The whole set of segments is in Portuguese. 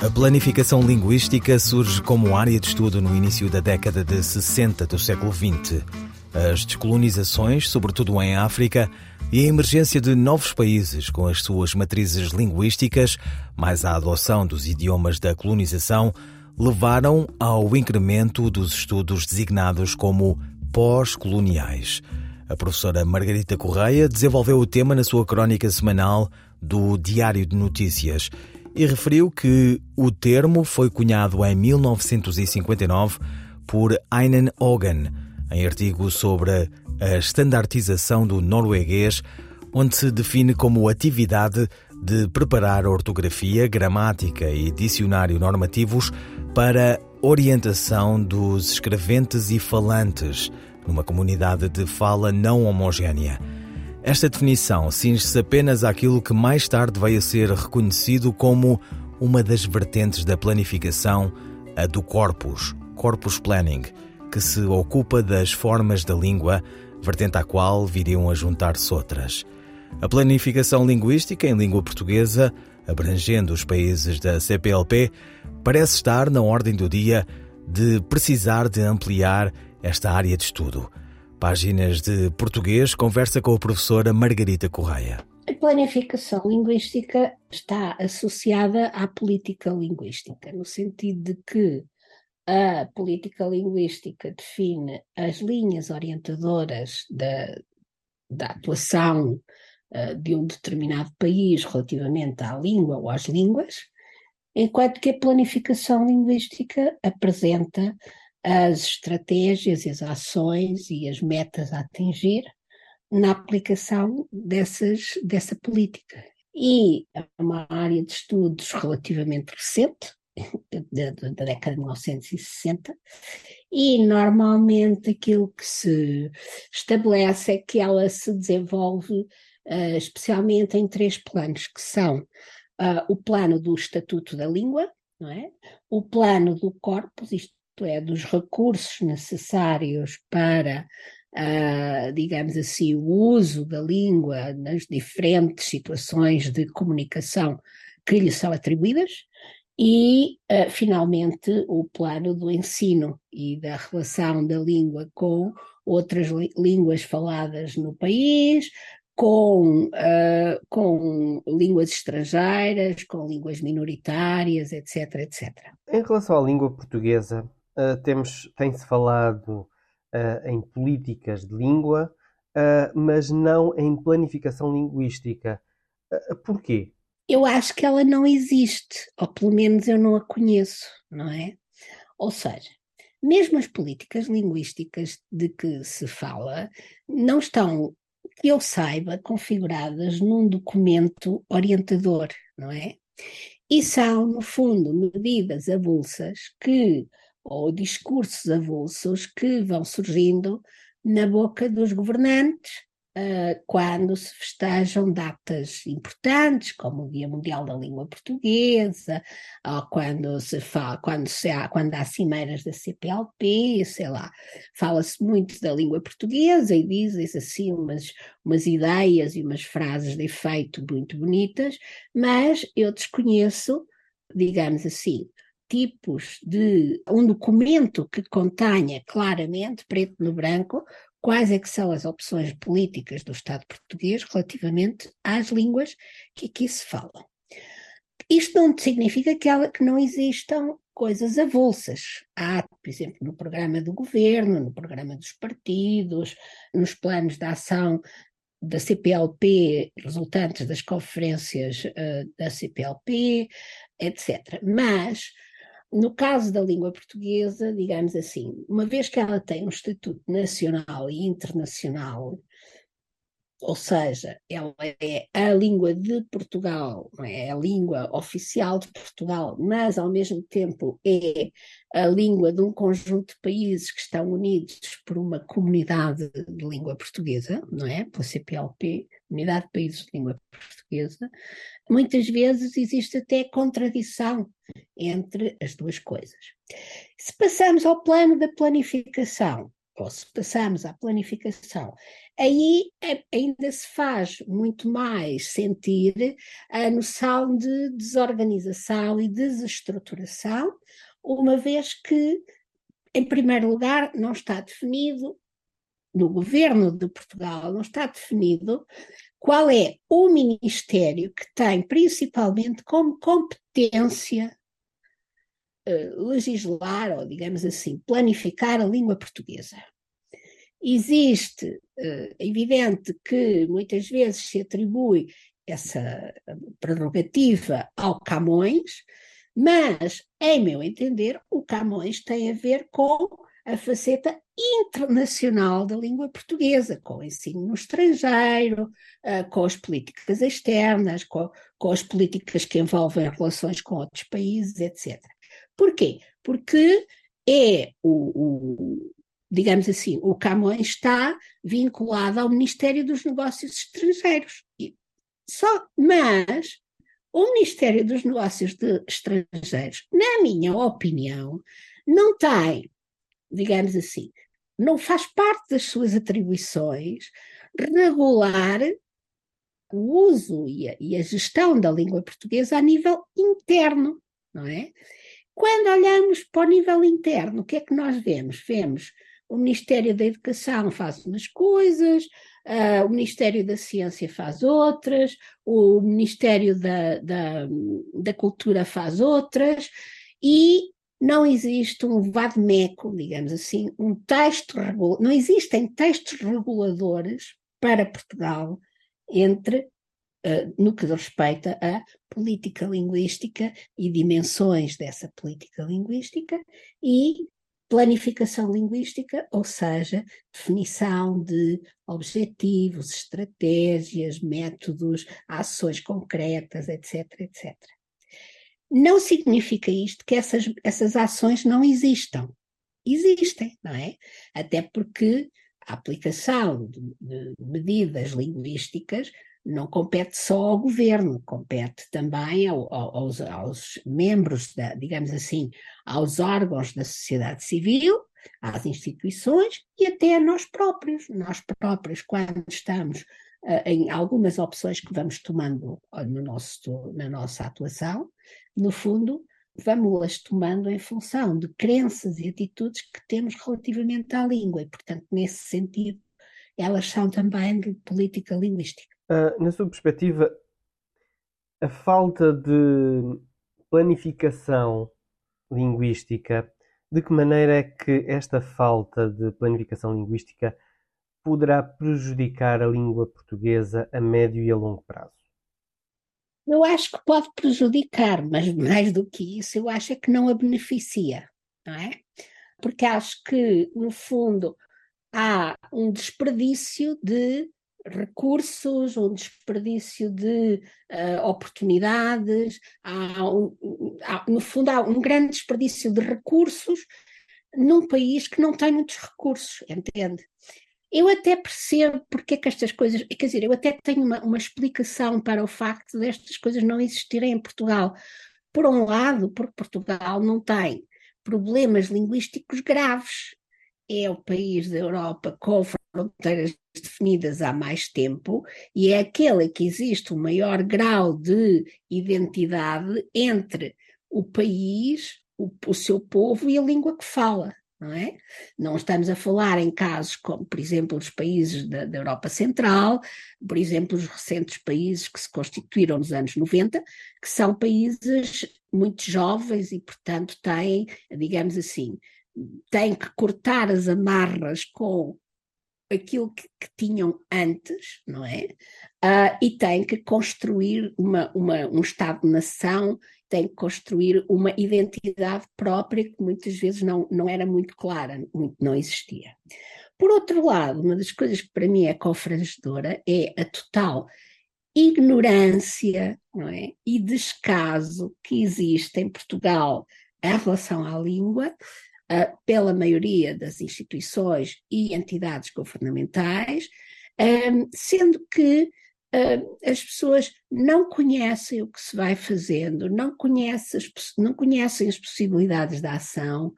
A planificação linguística surge como área de estudo no início da década de 60 do século XX. As descolonizações, sobretudo em África, e a emergência de novos países com as suas matrizes linguísticas, mais a adoção dos idiomas da colonização, levaram ao incremento dos estudos designados como pós-coloniais. A professora Margarita Correia desenvolveu o tema na sua crónica semanal do Diário de Notícias e referiu que o termo foi cunhado em 1959 por Einen Hogan, em artigo sobre a estandartização do norueguês, onde se define como atividade de preparar ortografia, gramática e dicionário normativos para orientação dos escreventes e falantes numa comunidade de fala não homogénea. Esta definição cinge-se apenas àquilo que mais tarde veio a ser reconhecido como uma das vertentes da planificação, a do corpus, corpus planning, que se ocupa das formas da língua, vertente à qual viriam a juntar-se outras. A planificação linguística em língua portuguesa, abrangendo os países da CPLP, parece estar na ordem do dia de precisar de ampliar esta área de estudo. Páginas de Português conversa com a professora Margarita Correia. A planificação linguística está associada à política linguística, no sentido de que a política linguística define as linhas orientadoras da, da atuação uh, de um determinado país relativamente à língua ou às línguas, enquanto que a planificação linguística apresenta as estratégias, as ações e as metas a atingir na aplicação dessas, dessa política. E é uma área de estudos relativamente recente, da, da década de 1960, e normalmente aquilo que se estabelece é que ela se desenvolve uh, especialmente em três planos, que são uh, o plano do Estatuto da Língua, não é? o plano do corpus, isto é, dos recursos necessários para, uh, digamos assim, o uso da língua nas diferentes situações de comunicação que lhe são atribuídas, e, uh, finalmente, o plano do ensino e da relação da língua com outras línguas faladas no país, com, uh, com línguas estrangeiras, com línguas minoritárias, etc, etc. Em relação à língua portuguesa, temos, tem-se falado uh, em políticas de língua, mas não em planificação linguística. porquê? eu acho que ela não existe, ou pelo menos eu não a conheço, não é? Ou seja, mesmo as políticas linguísticas de que se fala não estão, que eu saiba, configuradas num documento orientador, não é? E são, no fundo, medidas avulsas que, ou discursos avulsos que vão surgindo na boca dos governantes uh, quando se festejam datas importantes, como o Dia Mundial da Língua Portuguesa, ou quando se fala, quando, se há, quando há cimeiras da CPLP, sei lá, fala-se muito da língua portuguesa e dizem-se assim umas, umas ideias e umas frases de efeito muito bonitas, mas eu desconheço, digamos assim, tipos de um documento que contenha claramente, preto no branco, quais é que são as opções políticas do Estado português relativamente às línguas que aqui se falam. Isto não significa que, ela, que não existam coisas avulsas. Há, por exemplo, no programa do governo, no programa dos partidos, nos planos de ação da CPLP, resultantes das conferências uh, da CPLP, etc. Mas no caso da língua portuguesa, digamos assim, uma vez que ela tem um estatuto nacional e internacional, ou seja, ela é a língua de Portugal, é a língua oficial de Portugal, mas ao mesmo tempo é a língua de um conjunto de países que estão unidos por uma comunidade de língua portuguesa, não é? Pela CPLP, Comunidade de Países de Língua Portuguesa, muitas vezes existe até contradição entre as duas coisas. Se passamos ao plano da planificação, ou se passamos à planificação, aí é, ainda se faz muito mais sentir a noção de desorganização e desestruturação, uma vez que, em primeiro lugar, não está definido, no governo de Portugal, não está definido qual é o ministério que tem principalmente como competência legislar, ou digamos assim, planificar a língua portuguesa. Existe, é evidente que muitas vezes se atribui essa prerrogativa ao Camões, mas, em meu entender, o Camões tem a ver com a faceta internacional da língua portuguesa, com o ensino no estrangeiro, com as políticas externas, com, com as políticas que envolvem relações com outros países, etc. Porquê? Porque é o, o digamos assim, o Camões está vinculado ao Ministério dos Negócios Estrangeiros. Só, mas o Ministério dos Negócios Estrangeiros, na minha opinião, não tem, digamos assim, não faz parte das suas atribuições regular o uso e a, e a gestão da língua portuguesa a nível interno, não é? Quando olhamos para o nível interno, o que é que nós vemos? Vemos o Ministério da Educação faz umas coisas, uh, o Ministério da Ciência faz outras, o Ministério da, da, da Cultura faz outras, e não existe um vademeco, digamos assim, um texto, não existem textos reguladores para Portugal entre no que respeita à política linguística e dimensões dessa política linguística e planificação linguística, ou seja, definição de objetivos, estratégias, métodos, ações concretas, etc, etc. Não significa isto que essas, essas ações não existam. Existem, não é? Até porque a aplicação de, de medidas linguísticas não compete só ao governo, compete também ao, aos, aos, membros, da, digamos assim, aos órgãos da sociedade civil, às instituições e até a nós próprios. Nós próprios, quando estamos uh, em algumas opções que vamos tomando no nosso, na nossa atuação, no fundo, vamos-las tomando em função de crenças e atitudes que temos relativamente à língua, e, portanto, nesse sentido, elas são também de política linguística. Uh, na sua perspectiva, a falta de planificação linguística, de que maneira é que esta falta de planificação linguística poderá prejudicar a língua portuguesa a médio e a longo prazo? Eu acho que pode prejudicar, mas mais do que isso, eu acho é que não a beneficia, não é? Porque acho que, no fundo, há um desperdício de recursos, um desperdício de uh, oportunidades, há, um, há, no fundo, há um grande desperdício de recursos num país que não tem muitos recursos, entende? Eu até percebo porque é que estas coisas, quer dizer, eu até tenho uma, uma explicação para o facto destas coisas não existirem em Portugal. Por um lado, porque Portugal não tem problemas linguísticos graves, é o país da Europa com fronteiras definidas há mais tempo e é aquele que existe o maior grau de identidade entre o país, o, o seu povo e a língua que fala. Não, é? não estamos a falar em casos como, por exemplo, os países da, da, Europa Central, por exemplo, os recentes países que se constituíram nos anos 90, que são países muito jovens e, portanto, têm, digamos assim, têm que cortar as amarras com aquilo que, que tinham antes, não é? Uh, e têm que construir uma, uma, um Estado-nação, têm que construir uma identidade própria que muitas vezes não, não era muito clara, muito, não existia. Por outro lado, uma das coisas que para mim é confrangedora é a total ignorância não é? e descaso que existe em Portugal em relação à língua, pela maioria das instituições e entidades governamentais, sendo que as pessoas não conhecem o que se vai fazendo, não conhecem as, não conhecem as possibilidades da ação,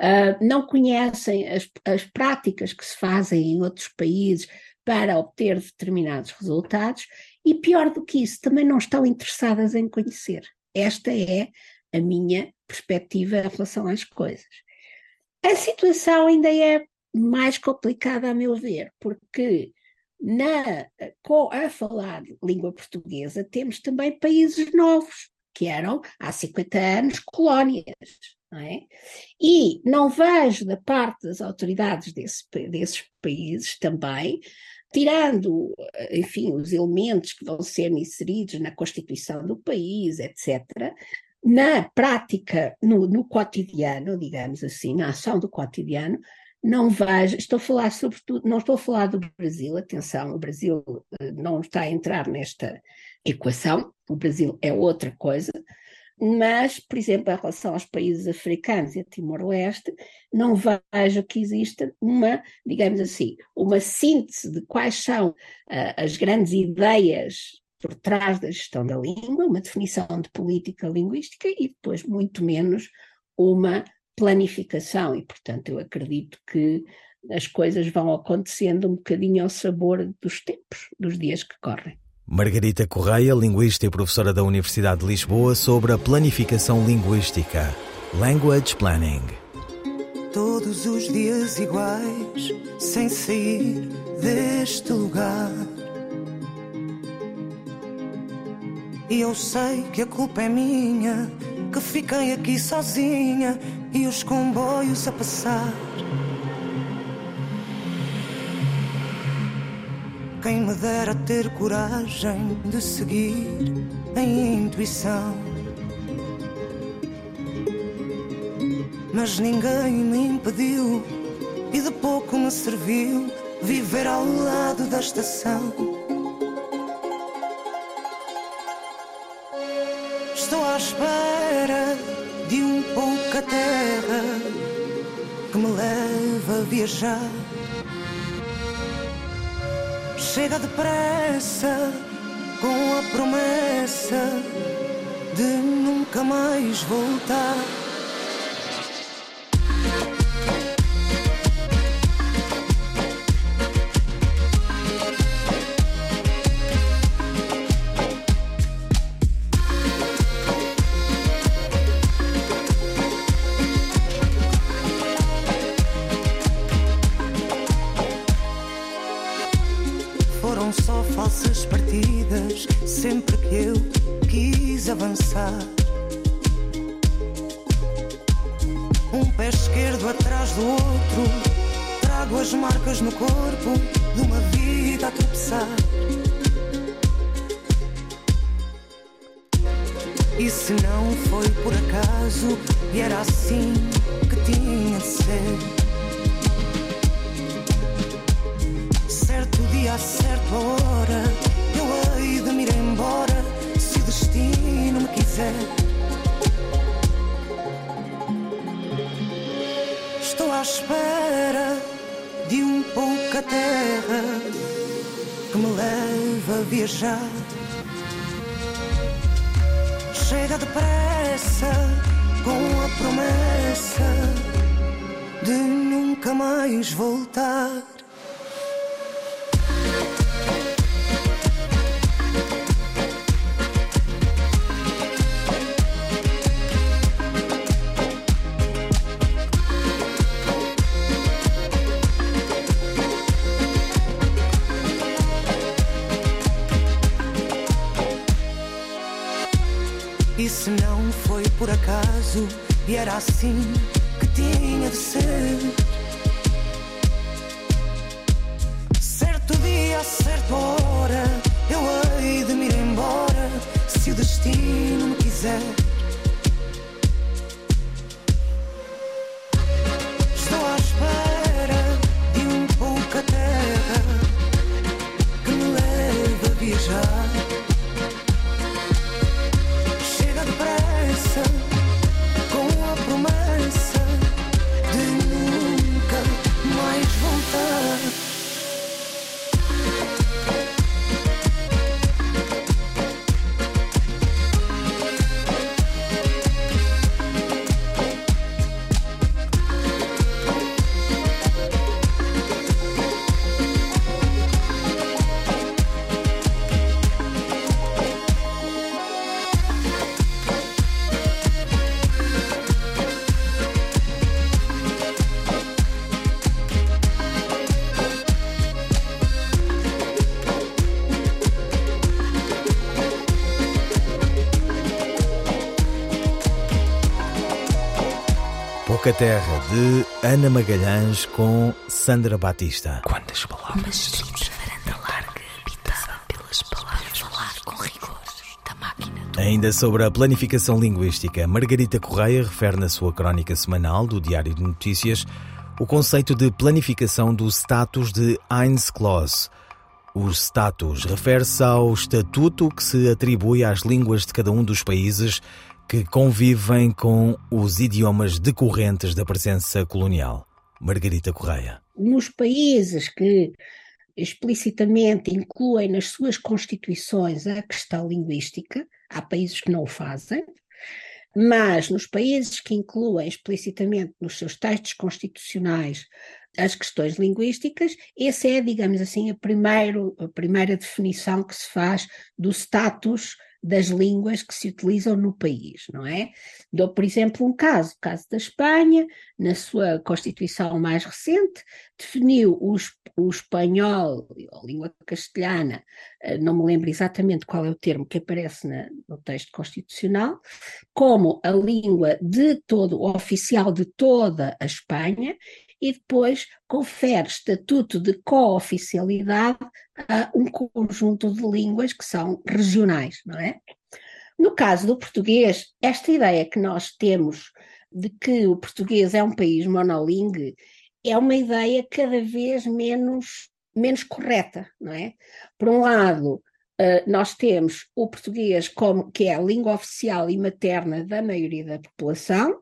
uh, não conhecem as, as práticas que se fazem em outros países para obter determinados resultados e, pior do que isso, também não estão interessadas em conhecer. Esta é a minha perspectiva em relação às coisas. A situação ainda é mais complicada, a meu ver, porque na, a falar língua portuguesa temos também países novos, que eram há 50 anos colónias. Não é? E não vejo da parte das autoridades desse, desses países também tirando, enfim, os elementos que vão ser inseridos na constituição do país, etc., na prática, no, no cotidiano, digamos assim, na ação do cotidiano, não vejo, estou a falar sobretudo, não estou a falar do Brasil, atenção, o Brasil eh, não está a entrar nesta equação, o Brasil é outra coisa, mas, por exemplo, em relação aos países africanos e a Timor-Leste, não vejo que exista uma, digamos assim, uma síntese de quais são uh, as grandes ideias por trás da gestão da língua, uma definição de política linguística e depois, muito menos, uma planificação. E, portanto, eu acredito que as coisas vão acontecendo um bocadinho ao sabor dos tempos, dos dias que correm. Margarita Correia, linguista e professora da Universidade de Lisboa, sobre a planificação linguística. Language Planning. Todos os dias iguais, sem sair deste lugar. E eu sei que a culpa é minha, que fiquei aqui sozinha e os comboios a passar. Quem me dera ter coragem de seguir a intuição. Mas ninguém me impediu e de pouco me serviu viver ao lado da estação. viajar. Chega depressa com a promessa de nunca mais voltar. Leva a viajar chega depressa com a promessa de nunca mais voltar. E era assim que tinha de ser. Terra de Ana Magalhães com Sandra Batista. Quantas palavras? Uma estrita varanda larga habitada pelas palavras. Falar com rigor da máquina do Ainda sobre a planificação linguística, Margarita Correia refere na sua crónica semanal do Diário de Notícias o conceito de planificação do status de Heinz Claus. O status refere-se ao estatuto que se atribui às línguas de cada um dos países que convivem com os idiomas decorrentes da presença colonial. Margarita Correia. Nos países que explicitamente incluem nas suas constituições a questão linguística, há países que não o fazem, mas nos países que incluem explicitamente nos seus textos constitucionais as questões linguísticas, essa é, digamos assim, a, primeiro, a primeira definição que se faz do status das línguas que se utilizam no país, não é? Dou, por exemplo, um caso, o caso da Espanha, na sua Constituição mais recente, definiu o, o espanhol, a língua castelhana, eh, não me lembro exatamente qual é o termo que aparece na, no texto constitucional, como a língua de todo, oficial de toda a Espanha, e depois confere estatuto de cooficialidade a um conjunto de línguas que são regionais, não é? No caso do português, esta ideia que nós temos de que o português é um país monolingue é uma ideia cada vez menos, menos correta, não é? Por um lado, nós temos o português como que é a língua oficial e materna da maioria da população,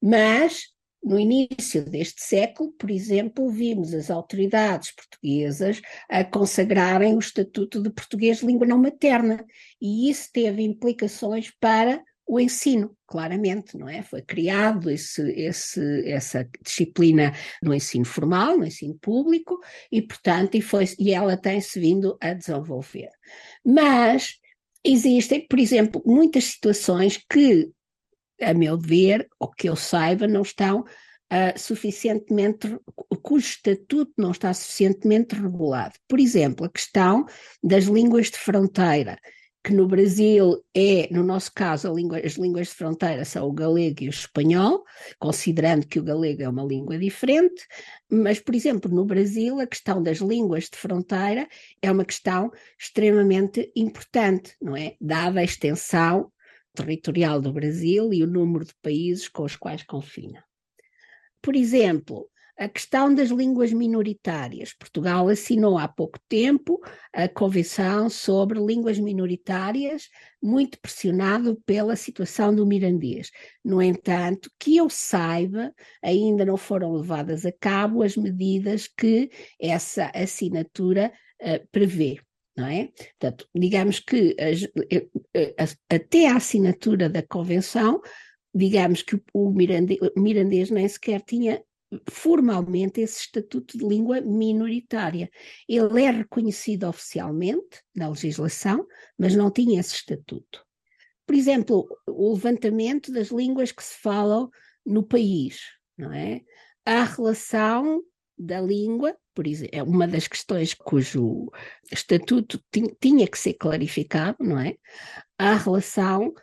mas no início deste século, por exemplo, vimos as autoridades portuguesas a consagrarem o Estatuto de Português de Língua Não Materna, e isso teve implicações para o ensino, claramente, não é? Foi criado esse, esse, essa disciplina no ensino formal, no ensino público, e, portanto, e, foi, e ela tem-se vindo a desenvolver. Mas existem, por exemplo, muitas situações que a meu ver, ou que eu saiba, não estão uh, suficientemente, cujo estatuto não está suficientemente regulado. Por exemplo, a questão das línguas de fronteira, que no Brasil é, no nosso caso, língua, as línguas de fronteira são o galego e o espanhol, considerando que o galego é uma língua diferente, mas, por exemplo, no Brasil, a questão das línguas de fronteira é uma questão extremamente importante, não é? Dada a extensão territorial do Brasil e o número de países com os quais confina. Por exemplo, a questão das línguas minoritárias. Portugal assinou há pouco tempo a Convenção sobre Línguas Minoritárias, muito pressionado pela situação do mirandês. No entanto, que eu saiba, ainda não foram levadas a cabo as medidas que essa assinatura uh, prevê não é? Portanto, digamos que eh, eh, até a assinatura da convenção, digamos que o mirandês, o mirandês nem sequer tinha formalmente esse estatuto de língua minoritária. Ele é reconhecido oficialmente na legislação, mas não tinha esse estatuto. Por exemplo, o levantamento das línguas que se falam no país, não é? A relação da língua, por exemplo, é uma das questões cujo estatuto tinha que ser clarificado, não é? A relação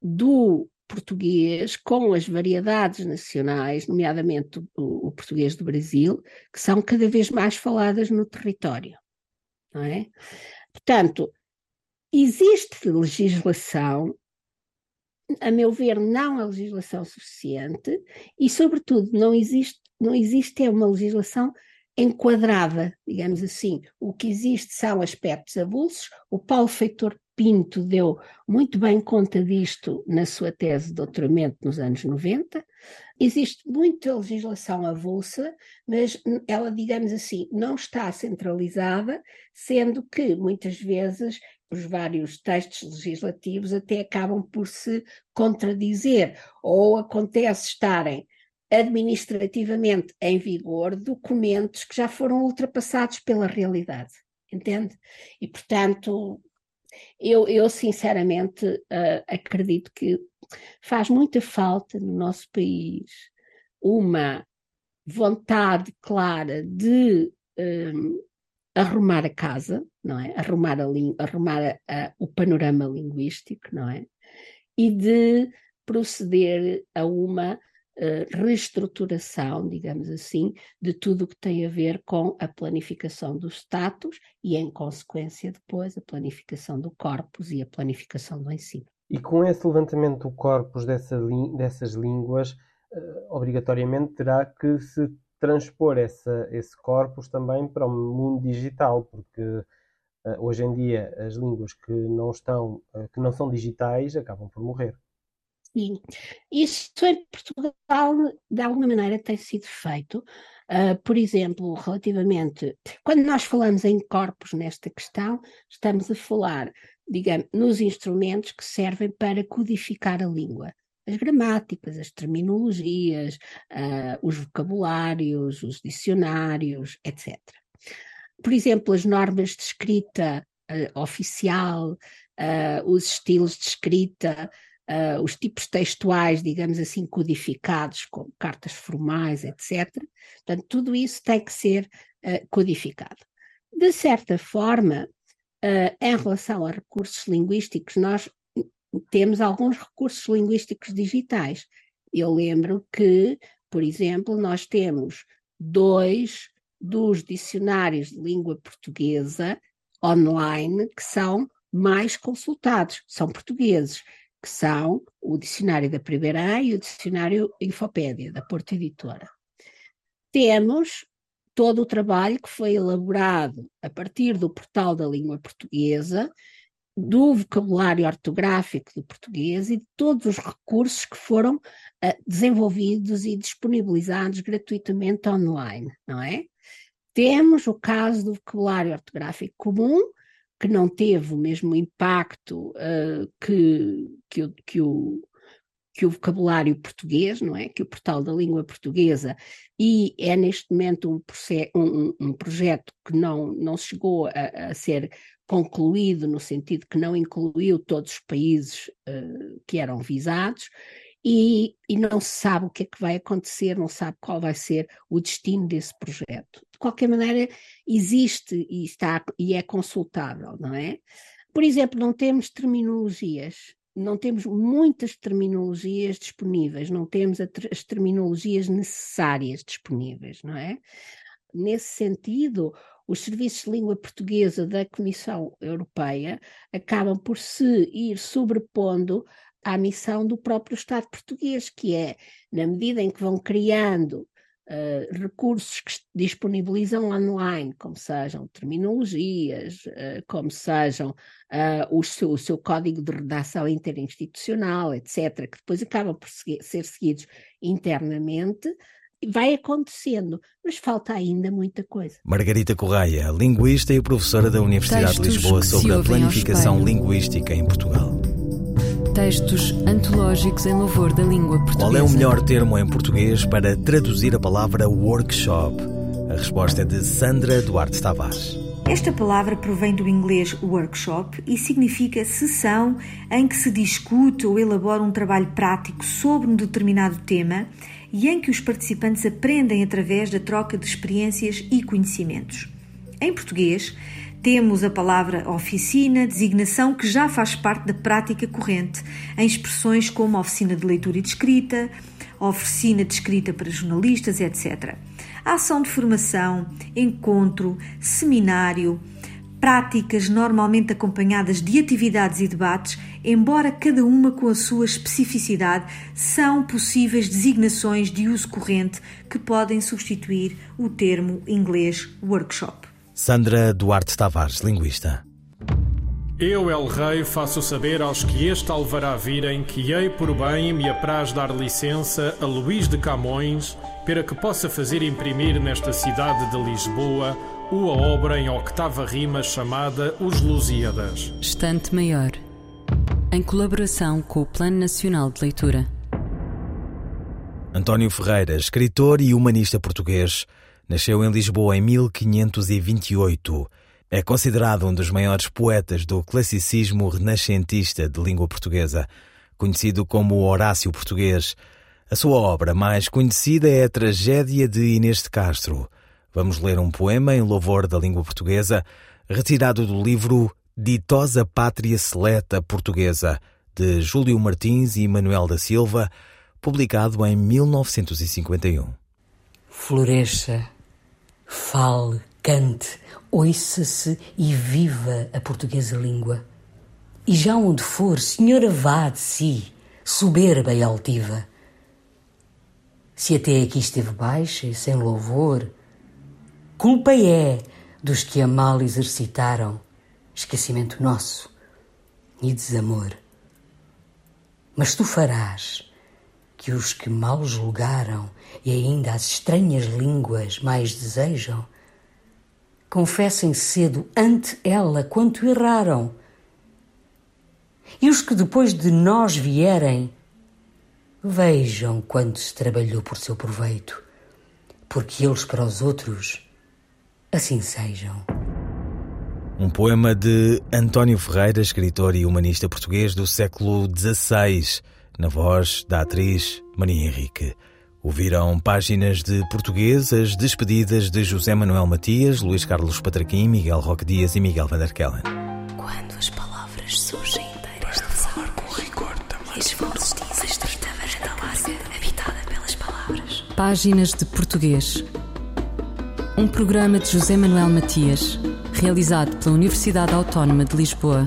do português com as variedades nacionais, nomeadamente o, o, português do Brasil, que são cada vez mais faladas no território, não é? Portanto, existe legislação, a meu ver, não a legislação suficiente e, sobretudo, não existe não existe é uma legislação enquadrada, digamos assim. O que existe são aspectos avulsos. O Paulo Feitor Pinto deu muito bem conta disto na sua tese de doutoramento nos anos 90. Existe muita legislação avulsa, mas ela, digamos assim, não está centralizada, sendo que muitas vezes os vários textos legislativos até acabam por se contradizer, ou acontece estarem administrativamente em vigor documentos que já foram ultrapassados pela realidade, entende? E, portanto, eu, eu sinceramente uh, acredito que faz muita falta no nosso país uma vontade clara de um, arrumar a casa, não é? Arrumar, a, arrumar a, a, o panorama linguístico, não é? E de proceder a uma reestruturação, digamos assim, de tudo o que tem a ver com a planificação do status e, em consequência, depois a planificação do corpus e a planificação do ensino. E com esse levantamento do corpus dessa, dessas línguas, uh, obrigatoriamente terá que se transpor essa, esse corpus também para o mundo digital, porque uh, hoje em dia as línguas que não estão, que não são digitais, acabam por morrer. Sim, isso em Portugal de alguma maneira tem sido feito. Uh, por exemplo, relativamente, quando nós falamos em corpos nesta questão, estamos a falar, digamos, nos instrumentos que servem para codificar a língua. As gramáticas, as terminologias, uh, os vocabulários, os dicionários, etc. Por exemplo, as normas de escrita uh, oficial, os estilos de escrita, uh, os tipos textuais, digamos assim, codificados, como cartas formais, etc. Portanto, tudo isso tem que ser uh, codificado. De certa forma, uh, em relação a recursos linguísticos, nós temos alguns recursos linguísticos digitais. Eu lembro que, por exemplo, nós temos dois dos dicionários de língua portuguesa online que são mais consultados, são portugueses que são o Dicionário da Primeira A e o Dicionário Infopédia, da Porta Editora. Temos todo o trabalho que foi elaborado a partir do portal da língua portuguesa, do vocabulário ortográfico do português e de todos os recursos que foram uh, desenvolvidos e disponibilizados gratuitamente online, não é? Temos o caso do vocabulário ortográfico comum, que não teve o mesmo impacto uh, que, que, o, que, o, que o vocabulário português, não é? Que o portal da língua portuguesa, e é neste momento um, um, um projeto que não, não chegou a, a, ser concluído, no sentido que não incluiu todos os países uh, que eram visados, e, e, não se sabe o que é que vai acontecer, não sabe qual vai ser o destino desse projeto. De qualquer maneira, existe e está e é consultável, não é? Por exemplo, não temos terminologias, não temos muitas terminologias disponíveis, não temos as terminologias necessárias disponíveis, não é? Nesse sentido, os serviços de língua portuguesa da Comissão Europeia acabam por se ir sobrepondo à missão do próprio Estado português, que é, na medida em que vão criando uh, recursos que disponibilizam online, como sejam terminologias, uh, como sejam uh, o, seu, o, seu, código de redação interinstitucional, etc., que depois acabam por ser seguidos internamente, vai acontecendo, mas falta ainda muita coisa. Margarita Correia, linguista e professora da Universidade Textos de Lisboa sobre a planificação linguística em Portugal textos antológicos em louvor da língua portuguesa. Qual é o melhor termo em português para traduzir a palavra workshop? A resposta é de Sandra Duarte Tavares. Esta palavra provém do inglês workshop e significa sessão em que se discute ou elabora um trabalho prático sobre um determinado tema e em que os participantes aprendem através da troca de experiências e conhecimentos. Em português, temos a palavra oficina, designação que já faz parte da prática corrente, em expressões como oficina de leitura e de escrita, oficina de escrita para jornalistas, etc. A ação de formação, encontro, seminário, práticas normalmente acompanhadas de atividades e debates, embora cada uma com a sua especificidade, são possíveis designações de uso corrente que podem substituir o termo inglês workshop. Sandra Duarte Tavares, linguista. Eu, El Rei, faço saber aos que este alvará virem que hei por bem me apraz dar licença a Luís de Camões para que possa fazer imprimir nesta cidade de Lisboa uma obra em octava rima chamada Os Lusíadas. Estante Maior, em colaboração com o Plano Nacional de Leitura. António Ferreira, escritor e humanista português, Nasceu em Lisboa em 1528. É considerado um dos maiores poetas do classicismo renascentista de língua portuguesa, conhecido como Horácio Português. A sua obra mais conhecida é a Tragédia de Inês de Castro. Vamos ler um poema em louvor da língua portuguesa, retirado do livro Ditosa Pátria Seleta Portuguesa, de Júlio Martins e Manuel da Silva, publicado em 1951. Floresça, fale, cante, ouça-se e viva a portuguesa língua. E já onde for, senhora vá de si, soberba e altiva. Se até aqui esteve baixa e sem louvor, culpa é dos que a mal exercitaram, esquecimento nosso e desamor. Mas tu farás que os que mal julgaram e ainda as estranhas línguas mais desejam, confessem cedo ante ela quanto erraram. E os que depois de nós vierem, vejam quanto se trabalhou por seu proveito, porque eles para os outros assim sejam. Um poema de António Ferreira, escritor e humanista português do século XVI, na voz da atriz Maria Henrique. Ouviram páginas de português as despedidas de José Manuel Matias, Luís Carlos Patraquim, Miguel Roque Dias e Miguel Van der Kellen. Quando as palavras surgem inteiras de falar com rigor também. Esforços dizem estreita varanda larga, habitada pelas palavras. Páginas de português. Um programa de José Manuel Matias, realizado pela Universidade Autónoma de Lisboa.